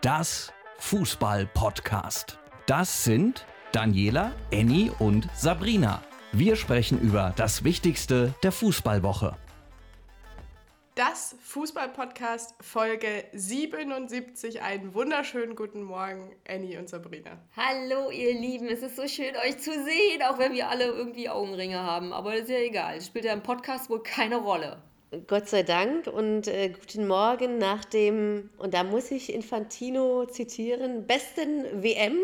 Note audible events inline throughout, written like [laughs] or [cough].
das Fußball-Podcast. Das sind Daniela, Annie und Sabrina. Wir sprechen über das Wichtigste der Fußballwoche. Das Fußball-Podcast Folge 77. Einen wunderschönen guten Morgen, Annie und Sabrina. Hallo, ihr Lieben. Es ist so schön, euch zu sehen, auch wenn wir alle irgendwie Augenringe haben. Aber das ist ja egal. Das spielt ja im Podcast wohl keine Rolle. Gott sei Dank und äh, guten Morgen nach dem, und da muss ich Infantino zitieren, besten WM,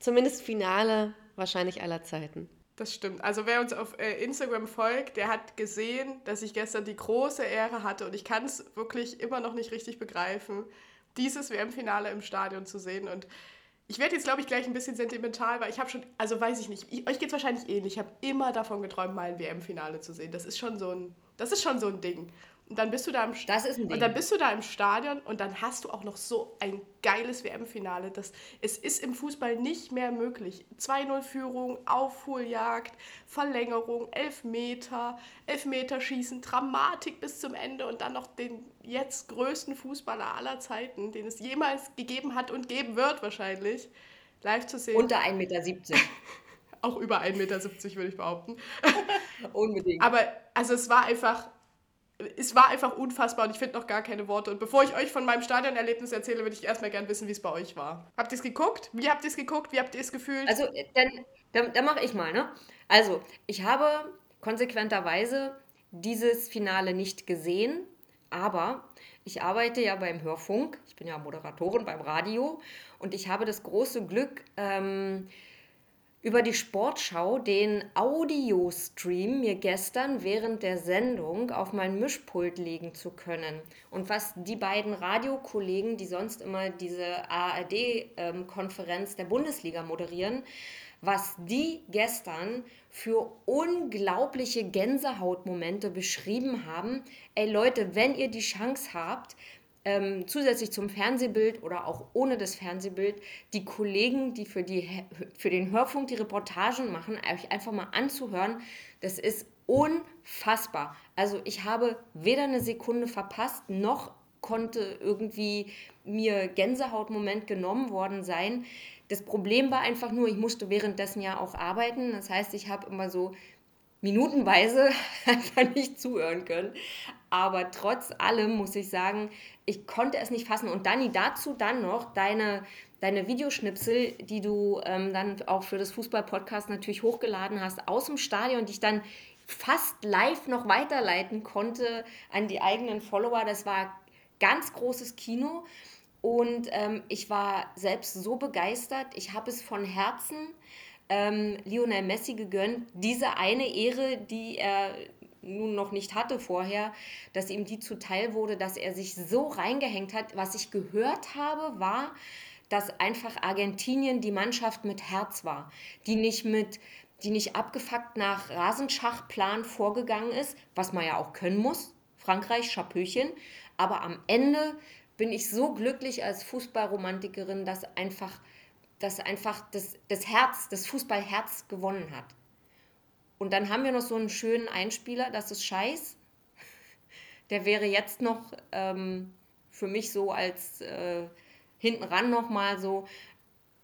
zumindest Finale wahrscheinlich aller Zeiten. Das stimmt. Also wer uns auf äh, Instagram folgt, der hat gesehen, dass ich gestern die große Ehre hatte und ich kann es wirklich immer noch nicht richtig begreifen, dieses WM-Finale im Stadion zu sehen. Und ich werde jetzt, glaube ich, gleich ein bisschen sentimental, weil ich habe schon, also weiß ich nicht, ich, euch geht es wahrscheinlich ähnlich. Ich habe immer davon geträumt, mal ein WM-Finale zu sehen. Das ist schon so ein, das ist schon so ein Ding. Und dann bist du da im das ist ein Ding. und dann bist du da im Stadion und dann hast du auch noch so ein geiles WM-Finale. es ist im Fußball nicht mehr möglich. 2-0-Führung, Aufholjagd, Verlängerung, Elfmeter, Elfmeterschießen, Dramatik bis zum Ende und dann noch den jetzt größten Fußballer aller Zeiten, den es jemals gegeben hat und geben wird wahrscheinlich, live zu sehen. Unter 1,70 Meter. [laughs] auch über 1,70 Meter, würde ich behaupten. [laughs] Unbedingt. Aber also es war einfach es war einfach unfassbar und ich finde noch gar keine Worte. Und bevor ich euch von meinem Stadionerlebnis erzähle, würde ich erstmal gerne wissen, wie es bei euch war. Habt ihr es geguckt? Wie habt ihr es geguckt? Wie habt ihr es gefühlt? Also, dann, dann, dann mache ich mal, ne? Also, ich habe konsequenterweise dieses Finale nicht gesehen, aber ich arbeite ja beim Hörfunk. Ich bin ja Moderatorin beim Radio und ich habe das große Glück, ähm, über die Sportschau den Audiostream mir gestern während der Sendung auf mein Mischpult legen zu können. Und was die beiden Radiokollegen, die sonst immer diese ARD-Konferenz der Bundesliga moderieren, was die gestern für unglaubliche Gänsehautmomente beschrieben haben. Ey Leute, wenn ihr die Chance habt, ähm, zusätzlich zum Fernsehbild oder auch ohne das Fernsehbild die Kollegen, die für, die für den Hörfunk die Reportagen machen, euch einfach mal anzuhören. Das ist unfassbar. Also ich habe weder eine Sekunde verpasst, noch konnte irgendwie mir Gänsehautmoment genommen worden sein. Das Problem war einfach nur, ich musste währenddessen ja auch arbeiten. Das heißt, ich habe immer so minutenweise [laughs] einfach nicht zuhören können. Aber trotz allem muss ich sagen, ich konnte es nicht fassen. Und Dani, dazu dann noch deine, deine Videoschnipsel, die du ähm, dann auch für das Fußball-Podcast natürlich hochgeladen hast, aus dem Stadion, die ich dann fast live noch weiterleiten konnte an die eigenen Follower. Das war ganz großes Kino. Und ähm, ich war selbst so begeistert. Ich habe es von Herzen ähm, Lionel Messi gegönnt, diese eine Ehre, die er nun noch nicht hatte vorher, dass ihm die zuteil wurde, dass er sich so reingehängt hat. Was ich gehört habe, war, dass einfach Argentinien die Mannschaft mit Herz war, die nicht mit die nicht abgefuckt nach Rasenschachplan vorgegangen ist, was man ja auch können muss. Frankreich, Schapöchen. Aber am Ende bin ich so glücklich als Fußballromantikerin, dass einfach das einfach das, das Herz, das Fußballherz gewonnen hat. Und dann haben wir noch so einen schönen Einspieler, das ist Scheiß. Der wäre jetzt noch ähm, für mich so als äh, hinten ran nochmal so.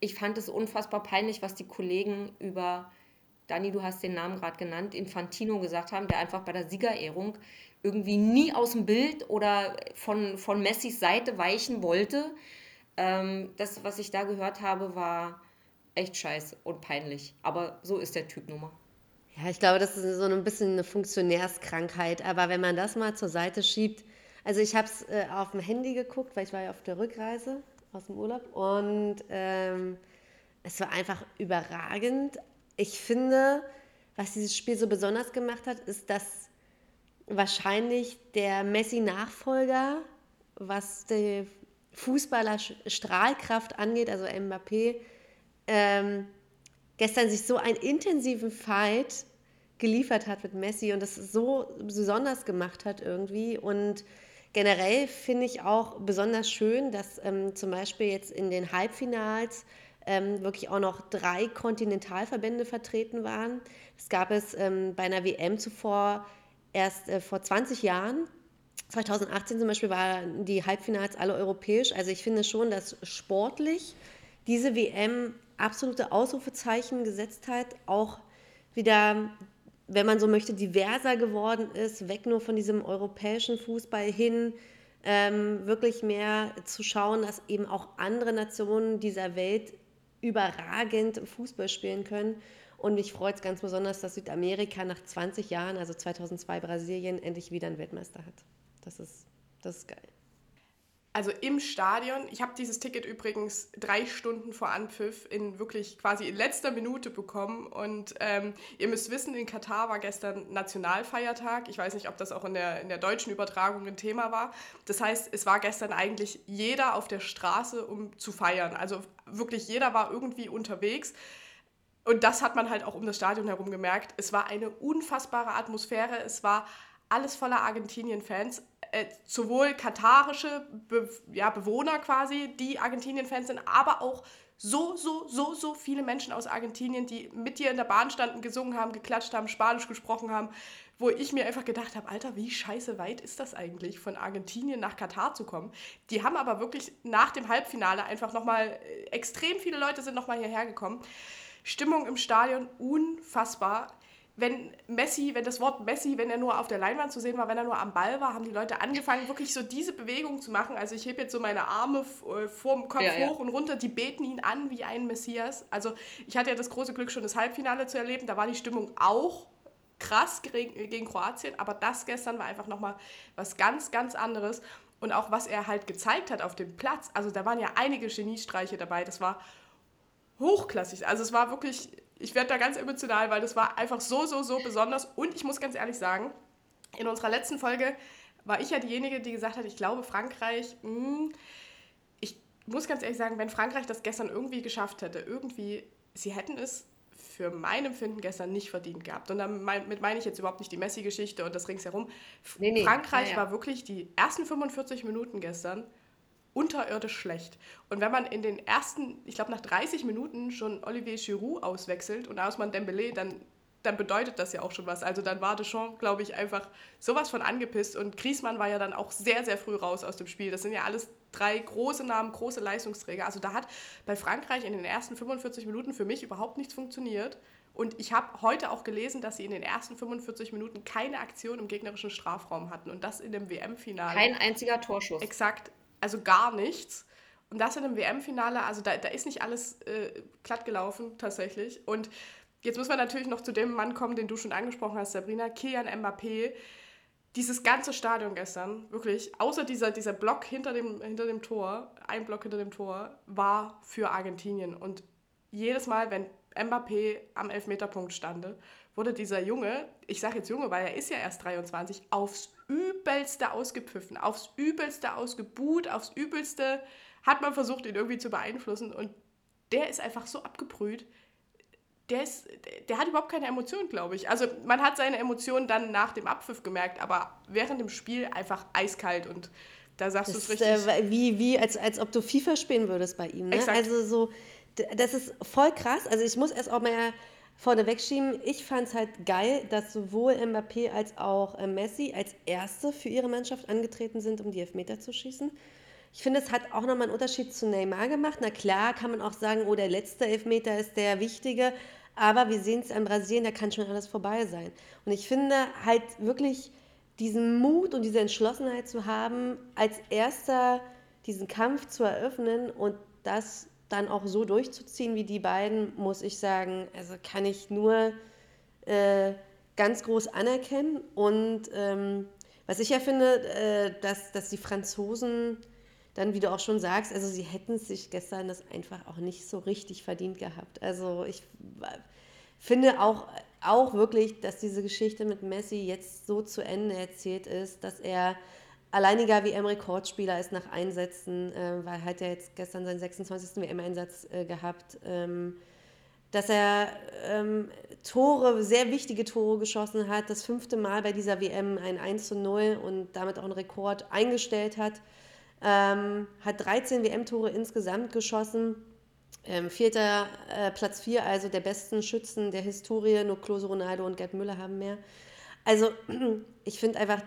Ich fand es unfassbar peinlich, was die Kollegen über, Dani, du hast den Namen gerade genannt, Infantino gesagt haben, der einfach bei der Siegerehrung irgendwie nie aus dem Bild oder von, von Messis Seite weichen wollte ähm, das, was ich da gehört habe, war echt scheiße und peinlich. Aber so ist der Typ nun mal. Ja, ich glaube, das ist so ein bisschen eine Funktionärskrankheit. Aber wenn man das mal zur Seite schiebt, also ich habe es äh, auf dem Handy geguckt, weil ich war ja auf der Rückreise aus dem Urlaub und ähm, es war einfach überragend. Ich finde, was dieses Spiel so besonders gemacht hat, ist, dass wahrscheinlich der Messi-Nachfolger, was die Fußballer Strahlkraft angeht, also Mbappé, ähm, gestern sich so einen intensiven Fight geliefert hat mit Messi und das so besonders gemacht hat irgendwie. Und generell finde ich auch besonders schön, dass ähm, zum Beispiel jetzt in den Halbfinals ähm, wirklich auch noch drei Kontinentalverbände vertreten waren. Das gab es ähm, bei einer WM zuvor erst äh, vor 20 Jahren 2018 zum Beispiel waren die Halbfinals alle europäisch. Also ich finde schon, dass sportlich diese WM absolute Ausrufezeichen gesetzt hat, auch wieder, wenn man so möchte, diverser geworden ist, weg nur von diesem europäischen Fußball hin, ähm, wirklich mehr zu schauen, dass eben auch andere Nationen dieser Welt überragend Fußball spielen können. Und mich freut es ganz besonders, dass Südamerika nach 20 Jahren, also 2002 Brasilien, endlich wieder einen Weltmeister hat. Das ist, das ist geil. Also im Stadion, ich habe dieses Ticket übrigens drei Stunden vor Anpfiff in wirklich quasi in letzter Minute bekommen. Und ähm, ihr müsst wissen, in Katar war gestern Nationalfeiertag. Ich weiß nicht, ob das auch in der, in der deutschen Übertragung ein Thema war. Das heißt, es war gestern eigentlich jeder auf der Straße, um zu feiern. Also wirklich jeder war irgendwie unterwegs. Und das hat man halt auch um das Stadion herum gemerkt. Es war eine unfassbare Atmosphäre. Es war alles voller Argentinien-Fans äh, sowohl katarische Be ja, Bewohner quasi, die Argentinien-Fans sind, aber auch so, so, so, so viele Menschen aus Argentinien, die mit dir in der Bahn standen, gesungen haben, geklatscht haben, Spanisch gesprochen haben, wo ich mir einfach gedacht habe, Alter, wie scheiße weit ist das eigentlich, von Argentinien nach Katar zu kommen? Die haben aber wirklich nach dem Halbfinale einfach nochmal, äh, extrem viele Leute sind nochmal hierher gekommen. Stimmung im Stadion unfassbar wenn Messi, wenn das Wort Messi, wenn er nur auf der Leinwand zu sehen war, wenn er nur am Ball war, haben die Leute angefangen, wirklich so diese Bewegung zu machen. Also ich hebe jetzt so meine Arme äh, vorm Kopf ja, hoch ja. und runter, die beten ihn an wie ein Messias. Also ich hatte ja das große Glück, schon das Halbfinale zu erleben. Da war die Stimmung auch krass gegen Kroatien, aber das gestern war einfach nochmal was ganz, ganz anderes. Und auch was er halt gezeigt hat auf dem Platz. Also da waren ja einige Geniestreiche dabei. Das war hochklassig. Also es war wirklich ich werde da ganz emotional, weil das war einfach so, so, so besonders. Und ich muss ganz ehrlich sagen, in unserer letzten Folge war ich ja diejenige, die gesagt hat, ich glaube, Frankreich, mh, hm, ich muss ganz ehrlich sagen, wenn Frankreich das gestern irgendwie geschafft hätte, irgendwie, sie hätten es für mein Empfinden gestern nicht verdient gehabt. Und damit meine ich jetzt überhaupt nicht die Messi-Geschichte und das ringsherum. Nee, nee. Frankreich ja, ja. war wirklich die ersten 45 Minuten gestern unterirdisch schlecht. Und wenn man in den ersten, ich glaube nach 30 Minuten schon Olivier Giroud auswechselt und Ausman Dembélé, dann, dann bedeutet das ja auch schon was. Also dann war Deschamps, glaube ich, einfach sowas von angepisst und Griezmann war ja dann auch sehr, sehr früh raus aus dem Spiel. Das sind ja alles drei große Namen, große Leistungsträger. Also da hat bei Frankreich in den ersten 45 Minuten für mich überhaupt nichts funktioniert. Und ich habe heute auch gelesen, dass sie in den ersten 45 Minuten keine Aktion im gegnerischen Strafraum hatten. Und das in dem WM-Finale. Kein einziger Torschuss. Exakt also gar nichts. Und das in einem WM-Finale, also da, da ist nicht alles äh, glatt gelaufen tatsächlich. Und jetzt müssen wir natürlich noch zu dem Mann kommen, den du schon angesprochen hast, Sabrina, Kian Mbappé. Dieses ganze Stadion gestern, wirklich, außer dieser, dieser Block hinter dem, hinter dem Tor, ein Block hinter dem Tor, war für Argentinien. Und jedes Mal, wenn Mbappé am Elfmeterpunkt stande, wurde dieser Junge, ich sage jetzt Junge, weil er ist ja erst 23, aufs Übelste ausgepfiffen, aufs Übelste ausgebuht, aufs Übelste hat man versucht, ihn irgendwie zu beeinflussen und der ist einfach so abgebrüht. Der, ist, der hat überhaupt keine Emotionen, glaube ich. Also man hat seine Emotionen dann nach dem Abpfiff gemerkt, aber während dem Spiel einfach eiskalt und da sagst du es richtig. Äh, wie, wie als, als ob du FIFA spielen würdest bei ihm. Ne? Also so, das ist voll krass. Also ich muss erst auch mal vorneweg schieben. Ich fand es halt geil, dass sowohl Mbappé als auch äh, Messi als Erste für ihre Mannschaft angetreten sind, um die Elfmeter zu schießen. Ich finde, es hat auch nochmal einen Unterschied zu Neymar gemacht. Na klar kann man auch sagen, oh, der letzte Elfmeter ist der wichtige. Aber wir sehen es an Brasilien, da kann schon alles vorbei sein. Und ich finde halt wirklich diesen Mut und diese Entschlossenheit zu haben, als Erster diesen Kampf zu eröffnen und das dann auch so durchzuziehen wie die beiden, muss ich sagen, also kann ich nur äh, ganz groß anerkennen. Und ähm, was ich ja finde, äh, dass, dass die Franzosen dann, wie du auch schon sagst, also sie hätten sich gestern das einfach auch nicht so richtig verdient gehabt. Also ich finde auch, auch wirklich, dass diese Geschichte mit Messi jetzt so zu Ende erzählt ist, dass er alleiniger WM-Rekordspieler ist nach Einsätzen, äh, weil hat er jetzt gestern seinen 26. WM-Einsatz äh, gehabt, ähm, dass er ähm, Tore, sehr wichtige Tore geschossen hat, das fünfte Mal bei dieser WM ein 1 zu 0 und damit auch einen Rekord eingestellt hat, ähm, hat 13 WM-Tore insgesamt geschossen. Ähm, vierter äh, Platz 4, also der besten Schützen der Historie, nur Klose Ronaldo und Gerd Müller haben mehr. Also [clears throat] ich finde einfach,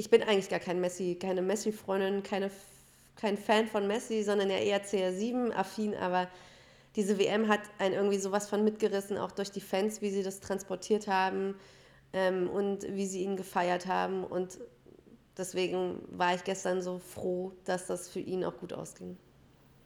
ich bin eigentlich gar kein Messi, keine Messi-Freundin, keine, kein Fan von Messi, sondern ja eher CR7-affin, aber diese WM hat einen irgendwie sowas von mitgerissen, auch durch die Fans, wie sie das transportiert haben ähm, und wie sie ihn gefeiert haben. Und deswegen war ich gestern so froh, dass das für ihn auch gut ausging.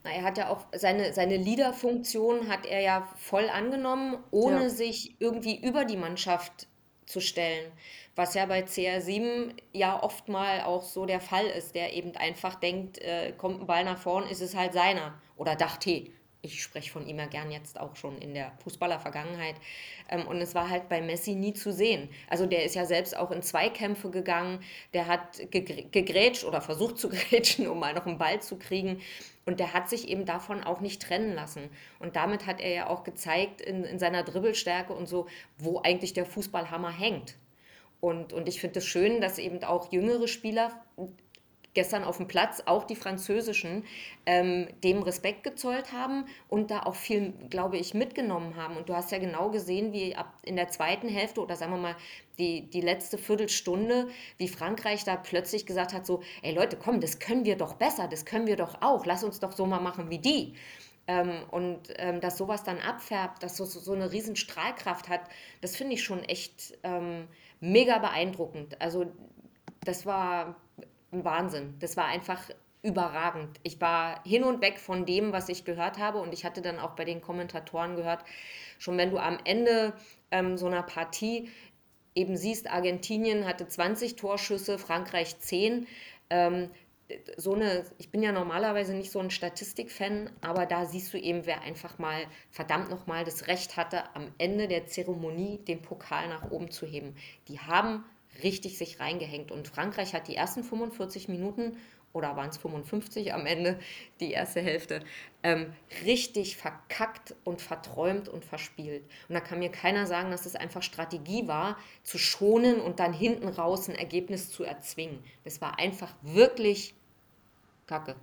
Na, er hat ja auch seine, seine Leaderfunktion hat er ja voll angenommen, ohne ja. sich irgendwie über die Mannschaft zu stellen. Was ja bei CR7 ja oft mal auch so der Fall ist, der eben einfach denkt, äh, kommt ein Ball nach vorn, ist es halt seiner. Oder dachte, ich spreche von ihm ja gern jetzt auch schon in der Fußballervergangenheit. Ähm, und es war halt bei Messi nie zu sehen. Also der ist ja selbst auch in Zweikämpfe gegangen, der hat gegrätscht oder versucht zu [laughs] grätschen, um mal noch einen Ball zu kriegen. Und der hat sich eben davon auch nicht trennen lassen. Und damit hat er ja auch gezeigt in, in seiner Dribbelstärke und so, wo eigentlich der Fußballhammer hängt. Und, und ich finde es das schön, dass eben auch jüngere Spieler gestern auf dem Platz, auch die französischen, ähm, dem Respekt gezollt haben und da auch viel, glaube ich, mitgenommen haben. Und du hast ja genau gesehen, wie ab in der zweiten Hälfte oder sagen wir mal die, die letzte Viertelstunde, wie Frankreich da plötzlich gesagt hat, so, ey Leute, komm, das können wir doch besser, das können wir doch auch, lass uns doch so mal machen wie die. Ähm, und ähm, dass sowas dann abfärbt, dass so, so eine riesen Strahlkraft hat, das finde ich schon echt ähm, mega beeindruckend. Also das war ein Wahnsinn. Das war einfach überragend. Ich war hin und weg von dem, was ich gehört habe und ich hatte dann auch bei den Kommentatoren gehört, schon wenn du am Ende ähm, so einer Partie eben siehst, Argentinien hatte 20 Torschüsse, Frankreich 10. Ähm, so eine, ich bin ja normalerweise nicht so ein Statistikfan, aber da siehst du eben, wer einfach mal verdammt nochmal das Recht hatte, am Ende der Zeremonie den Pokal nach oben zu heben. Die haben richtig sich reingehängt. Und Frankreich hat die ersten 45 Minuten oder waren es 55 am Ende, die erste Hälfte, ähm, richtig verkackt und verträumt und verspielt. Und da kann mir keiner sagen, dass es einfach Strategie war, zu schonen und dann hinten raus ein Ergebnis zu erzwingen. Das war einfach wirklich Kacke.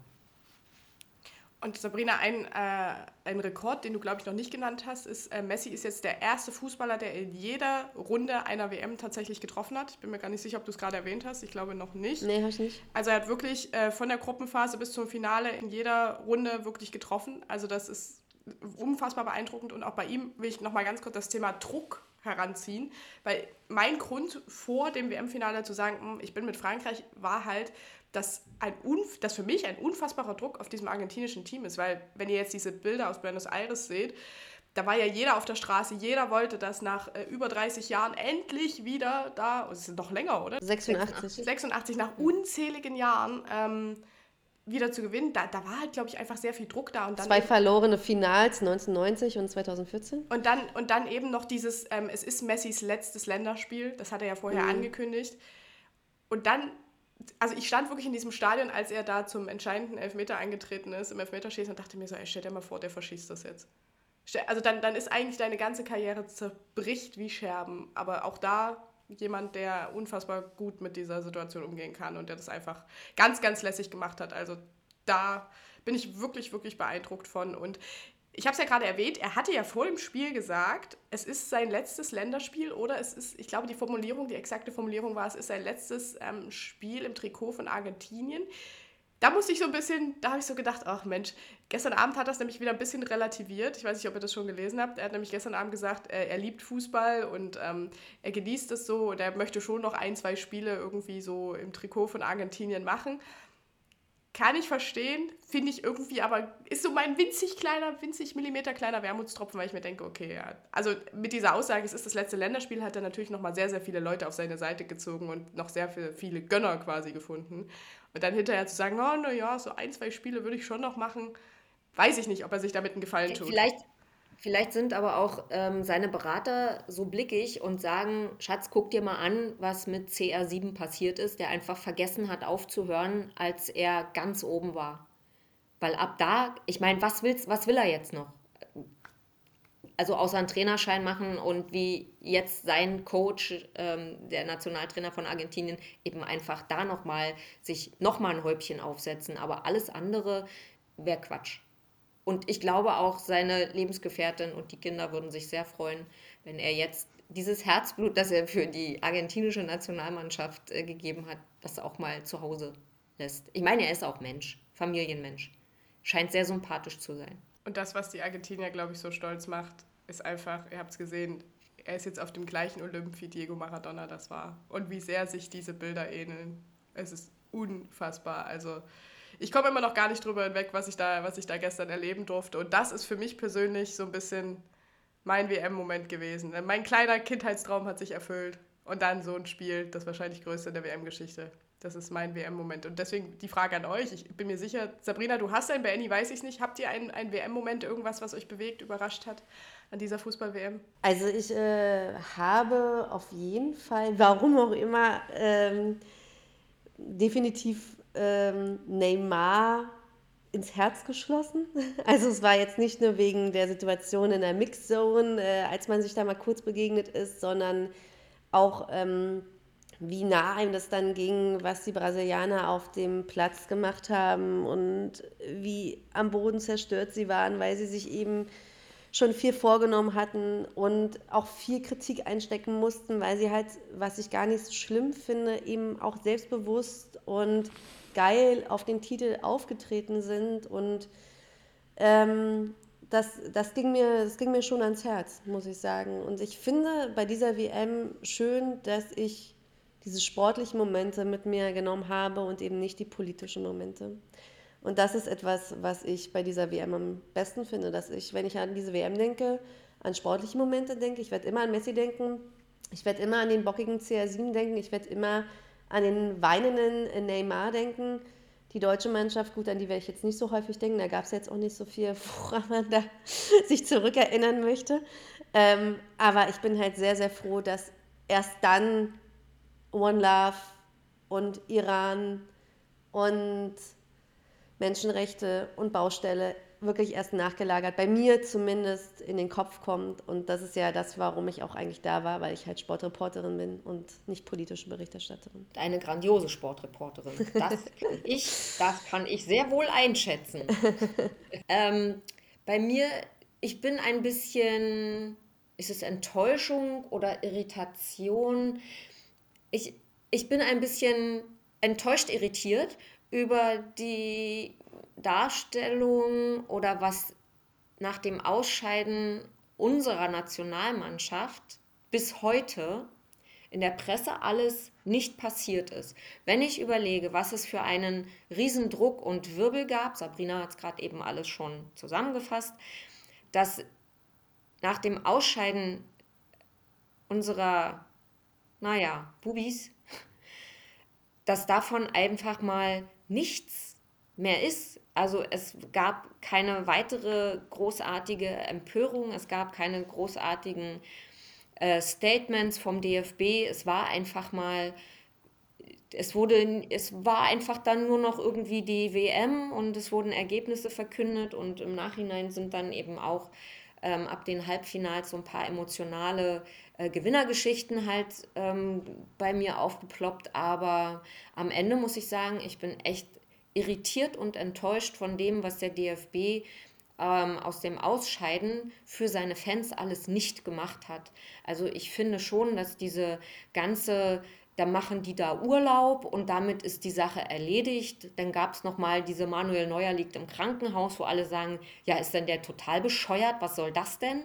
Und Sabrina, ein, äh, ein Rekord, den du, glaube ich, noch nicht genannt hast, ist, äh, Messi ist jetzt der erste Fußballer, der in jeder Runde einer WM tatsächlich getroffen hat. Ich bin mir gar nicht sicher, ob du es gerade erwähnt hast. Ich glaube noch nicht. Nee, habe ich nicht. Also er hat wirklich äh, von der Gruppenphase bis zum Finale in jeder Runde wirklich getroffen. Also das ist unfassbar beeindruckend. Und auch bei ihm will ich nochmal ganz kurz das Thema Druck heranziehen, weil mein Grund vor dem WM-Finale zu sagen, hm, ich bin mit Frankreich, war halt, dass, ein dass für mich ein unfassbarer Druck auf diesem argentinischen Team ist, weil wenn ihr jetzt diese Bilder aus Buenos Aires seht, da war ja jeder auf der Straße, jeder wollte das nach äh, über 30 Jahren endlich wieder da, oh, es ist noch länger, oder? 86. 86, nach unzähligen Jahren ähm, wieder zu gewinnen. Da, da war halt, glaube ich, einfach sehr viel Druck da. Und dann Zwei verlorene Finals, 1990 und 2014. Und dann, und dann eben noch dieses, ähm, es ist Messis letztes Länderspiel, das hat er ja vorher mhm. angekündigt. Und dann also ich stand wirklich in diesem Stadion, als er da zum entscheidenden Elfmeter eingetreten ist, im Elfmeterschießen und dachte mir so, ey, stell dir mal vor, der verschießt das jetzt. Also dann, dann ist eigentlich deine ganze Karriere zerbricht wie Scherben. Aber auch da jemand, der unfassbar gut mit dieser Situation umgehen kann und der das einfach ganz, ganz lässig gemacht hat. Also da bin ich wirklich, wirklich beeindruckt von. Und ich habe es ja gerade erwähnt, er hatte ja vor dem Spiel gesagt, es ist sein letztes Länderspiel oder es ist, ich glaube, die Formulierung, die exakte Formulierung war, es ist sein letztes ähm, Spiel im Trikot von Argentinien. Da musste ich so ein bisschen, da habe ich so gedacht, ach Mensch, gestern Abend hat das nämlich wieder ein bisschen relativiert. Ich weiß nicht, ob ihr das schon gelesen habt. Er hat nämlich gestern Abend gesagt, er, er liebt Fußball und ähm, er genießt es so und er möchte schon noch ein, zwei Spiele irgendwie so im Trikot von Argentinien machen. Kann ich verstehen, finde ich irgendwie, aber ist so mein winzig kleiner, winzig Millimeter kleiner Wermutstropfen, weil ich mir denke, okay, ja. Also mit dieser Aussage, es ist das letzte Länderspiel, hat er natürlich nochmal sehr, sehr viele Leute auf seine Seite gezogen und noch sehr viele, viele Gönner quasi gefunden. Und dann hinterher zu sagen, oh, naja, so ein, zwei Spiele würde ich schon noch machen, weiß ich nicht, ob er sich damit einen Gefallen tut. Vielleicht, Vielleicht sind aber auch ähm, seine Berater so blickig und sagen, Schatz, guck dir mal an, was mit CR7 passiert ist, der einfach vergessen hat aufzuhören, als er ganz oben war. Weil ab da, ich meine, was, was will er jetzt noch? Also außer einen Trainerschein machen und wie jetzt sein Coach, ähm, der Nationaltrainer von Argentinien, eben einfach da nochmal sich nochmal ein Häubchen aufsetzen. Aber alles andere wäre Quatsch. Und ich glaube auch, seine Lebensgefährtin und die Kinder würden sich sehr freuen, wenn er jetzt dieses Herzblut, das er für die argentinische Nationalmannschaft äh, gegeben hat, das auch mal zu Hause lässt. Ich meine, er ist auch Mensch, Familienmensch. Scheint sehr sympathisch zu sein. Und das, was die Argentinier, glaube ich, so stolz macht, ist einfach, ihr habt es gesehen, er ist jetzt auf dem gleichen Olymp wie Diego Maradona das war. Und wie sehr sich diese Bilder ähneln. Es ist unfassbar. Also ich komme immer noch gar nicht drüber hinweg, was ich, da, was ich da gestern erleben durfte. Und das ist für mich persönlich so ein bisschen mein WM-Moment gewesen. Mein kleiner Kindheitstraum hat sich erfüllt. Und dann so ein Spiel, das wahrscheinlich größte der WM-Geschichte. Das ist mein WM-Moment. Und deswegen die Frage an euch. Ich bin mir sicher, Sabrina, du hast einen, bei Annie weiß ich nicht. Habt ihr einen, einen WM-Moment, irgendwas, was euch bewegt, überrascht hat an dieser Fußball-WM? Also ich äh, habe auf jeden Fall, warum auch immer, ähm, definitiv ähm, Neymar ins Herz geschlossen. [laughs] Also es war jetzt nicht nur wegen der Situation in der Mixzone, äh, als man sich da mal kurz begegnet ist, sondern auch ähm, wie nah einem das dann ging, was die Brasilianer auf dem Platz gemacht haben und wie am Boden zerstört sie waren, weil sie sich eben schon viel vorgenommen hatten und auch viel Kritik einstecken mussten, weil sie halt, was ich gar nicht so schlimm finde, eben auch selbstbewusst und geil auf den Titel aufgetreten sind und ähm, das, das, ging mir, das ging mir schon ans Herz, muss ich sagen. Und ich finde bei dieser WM schön, dass ich diese sportlichen Momente mit mir genommen habe und eben nicht die politischen Momente. Und das ist etwas, was ich bei dieser WM am besten finde, dass ich, wenn ich an diese WM denke, an sportliche Momente denke, ich werde immer an Messi denken, ich werde immer an den bockigen CR7 denken, ich werde immer an den weinenden Neymar denken. Die deutsche Mannschaft, gut, an die werde ich jetzt nicht so häufig denken, da gab es jetzt auch nicht so viel, woran man da [laughs] sich zurückerinnern möchte. Ähm, aber ich bin halt sehr, sehr froh, dass erst dann One Love und Iran und Menschenrechte und Baustelle wirklich erst nachgelagert, bei mir zumindest in den Kopf kommt. Und das ist ja das, warum ich auch eigentlich da war, weil ich halt Sportreporterin bin und nicht politische Berichterstatterin. Eine grandiose Sportreporterin. Das [laughs] kann ich, das kann ich sehr wohl einschätzen. [laughs] ähm, bei mir, ich bin ein bisschen, ist es Enttäuschung oder Irritation? Ich, ich bin ein bisschen enttäuscht irritiert über die Darstellung oder was nach dem Ausscheiden unserer Nationalmannschaft bis heute in der Presse alles nicht passiert ist. Wenn ich überlege, was es für einen Riesendruck und Wirbel gab, Sabrina hat es gerade eben alles schon zusammengefasst, dass nach dem Ausscheiden unserer, naja, Bubis, [laughs] dass davon einfach mal nichts mehr ist. Also es gab keine weitere großartige Empörung, es gab keine großartigen äh, Statements vom DFB. Es war einfach mal, es wurde, es war einfach dann nur noch irgendwie die WM und es wurden Ergebnisse verkündet und im Nachhinein sind dann eben auch ähm, ab den Halbfinals so ein paar emotionale äh, Gewinnergeschichten halt ähm, bei mir aufgeploppt. Aber am Ende muss ich sagen, ich bin echt irritiert und enttäuscht von dem, was der DFB ähm, aus dem Ausscheiden für seine Fans alles nicht gemacht hat. Also ich finde schon, dass diese ganze da machen die da Urlaub und damit ist die Sache erledigt. Dann gab es nochmal diese Manuel Neuer liegt im Krankenhaus, wo alle sagen, ja, ist denn der total bescheuert, was soll das denn?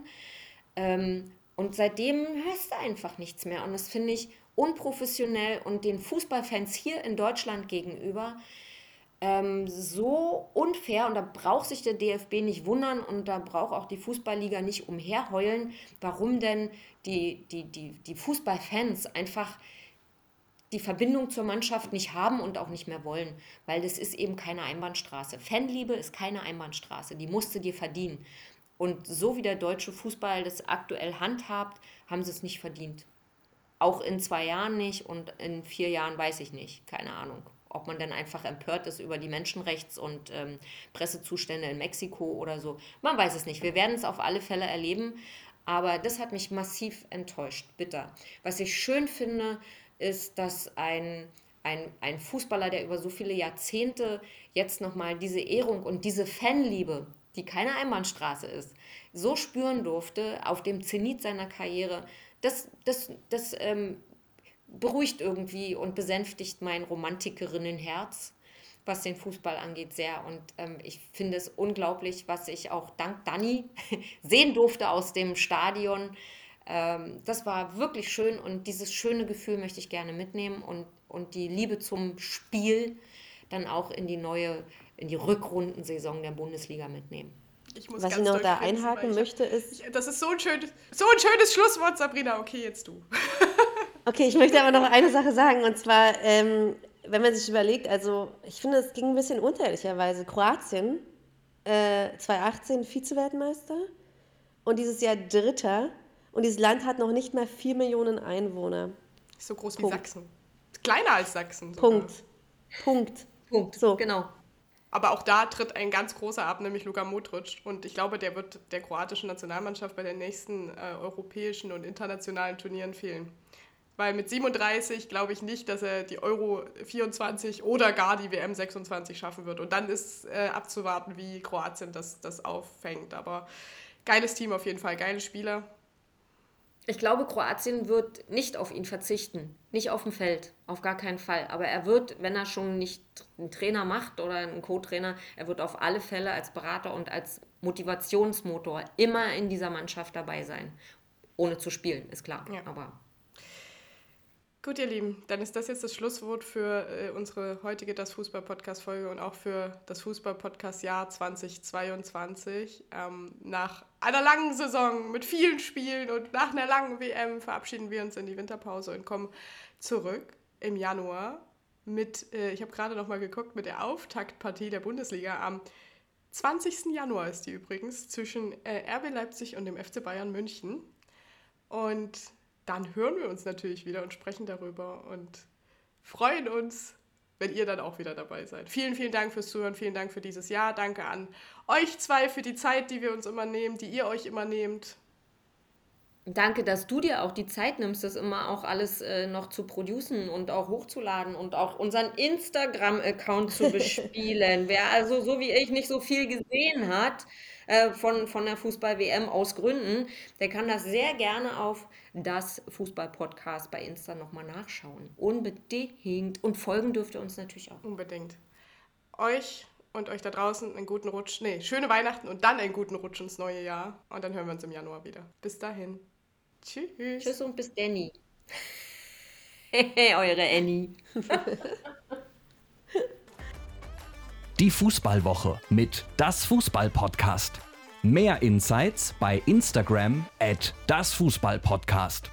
Ähm, und seitdem hörst du einfach nichts mehr. Und das finde ich unprofessionell und den Fußballfans hier in Deutschland gegenüber ähm, so unfair. Und da braucht sich der DFB nicht wundern und da braucht auch die Fußballliga nicht umherheulen, warum denn die, die, die, die Fußballfans einfach die Verbindung zur Mannschaft nicht haben und auch nicht mehr wollen, weil das ist eben keine Einbahnstraße. Fanliebe ist keine Einbahnstraße, die musst du dir verdienen. Und so wie der deutsche Fußball das aktuell handhabt, haben sie es nicht verdient. Auch in zwei Jahren nicht und in vier Jahren weiß ich nicht. Keine Ahnung. Ob man dann einfach empört ist über die Menschenrechts- und ähm, Pressezustände in Mexiko oder so. Man weiß es nicht. Wir werden es auf alle Fälle erleben. Aber das hat mich massiv enttäuscht. Bitter. Was ich schön finde, ist, dass ein, ein, ein Fußballer, der über so viele Jahrzehnte jetzt nochmal diese Ehrung und diese Fanliebe die keine Einbahnstraße ist, so spüren durfte auf dem Zenit seiner Karriere, das, das, das ähm, beruhigt irgendwie und besänftigt mein Romantikerinnenherz, was den Fußball angeht, sehr. Und ähm, ich finde es unglaublich, was ich auch dank Dani [laughs] sehen durfte aus dem Stadion. Ähm, das war wirklich schön und dieses schöne Gefühl möchte ich gerne mitnehmen und, und die Liebe zum Spiel dann auch in die neue, in die Rückrundensaison der Bundesliga mitnehmen. Ich Was ich noch da einhaken möchte, ist. das ist so ein, schönes, so ein schönes Schlusswort, Sabrina. Okay, jetzt du. Okay, ich möchte aber noch eine Sache sagen. Und zwar, ähm, wenn man sich überlegt, also ich finde, es ging ein bisschen unter, ehrlicherweise. Kroatien, äh, 2018 Vize-Weltmeister und dieses Jahr Dritter. Und dieses Land hat noch nicht mal 4 Millionen Einwohner. So groß Punkt. wie Sachsen. Kleiner als Sachsen. Sogar. Punkt. Punkt. Punkt. So. Genau. Aber auch da tritt ein ganz großer ab, nämlich Luka Modric. Und ich glaube, der wird der kroatischen Nationalmannschaft bei den nächsten äh, europäischen und internationalen Turnieren fehlen. Weil mit 37 glaube ich nicht, dass er die Euro 24 oder gar die WM 26 schaffen wird. Und dann ist äh, abzuwarten, wie Kroatien das, das auffängt. Aber geiles Team auf jeden Fall, geile Spieler. Ich glaube, Kroatien wird nicht auf ihn verzichten. Nicht auf dem Feld, auf gar keinen Fall. Aber er wird, wenn er schon nicht einen Trainer macht oder einen Co-Trainer, er wird auf alle Fälle als Berater und als Motivationsmotor immer in dieser Mannschaft dabei sein. Ohne zu spielen, ist klar. Ja. Aber Gut, ihr Lieben, dann ist das jetzt das Schlusswort für äh, unsere heutige Das Fußball-Podcast-Folge und auch für das Fußball-Podcast-Jahr 2022. Ähm, nach einer langen Saison mit vielen Spielen und nach einer langen WM verabschieden wir uns in die Winterpause und kommen zurück im Januar mit, äh, ich habe gerade noch mal geguckt, mit der Auftaktpartie der Bundesliga am 20. Januar ist die übrigens zwischen äh, RB Leipzig und dem FC Bayern München. Und dann hören wir uns natürlich wieder und sprechen darüber und freuen uns, wenn ihr dann auch wieder dabei seid. Vielen, vielen Dank fürs Zuhören, vielen Dank für dieses Jahr. Danke an euch zwei für die Zeit, die wir uns immer nehmen, die ihr euch immer nehmt. Danke, dass du dir auch die Zeit nimmst, das immer auch alles äh, noch zu producen und auch hochzuladen und auch unseren Instagram-Account zu [laughs] bespielen. Wer also so wie ich nicht so viel gesehen hat, äh, von, von der Fußball-WM aus Gründen, der kann das sehr gerne auf das Fußball-Podcast bei Insta nochmal nachschauen. Unbedingt. Und folgen dürft ihr uns natürlich auch. Unbedingt. Euch und euch da draußen einen guten Rutsch. Nee, schöne Weihnachten und dann einen guten Rutsch ins neue Jahr. Und dann hören wir uns im Januar wieder. Bis dahin. Tschüss. Tschüss und bis Danny. [laughs] Eure Annie. [laughs] Die Fußballwoche mit das Fußball-Podcast. Mehr Insights bei Instagram at das Fußball-Podcast.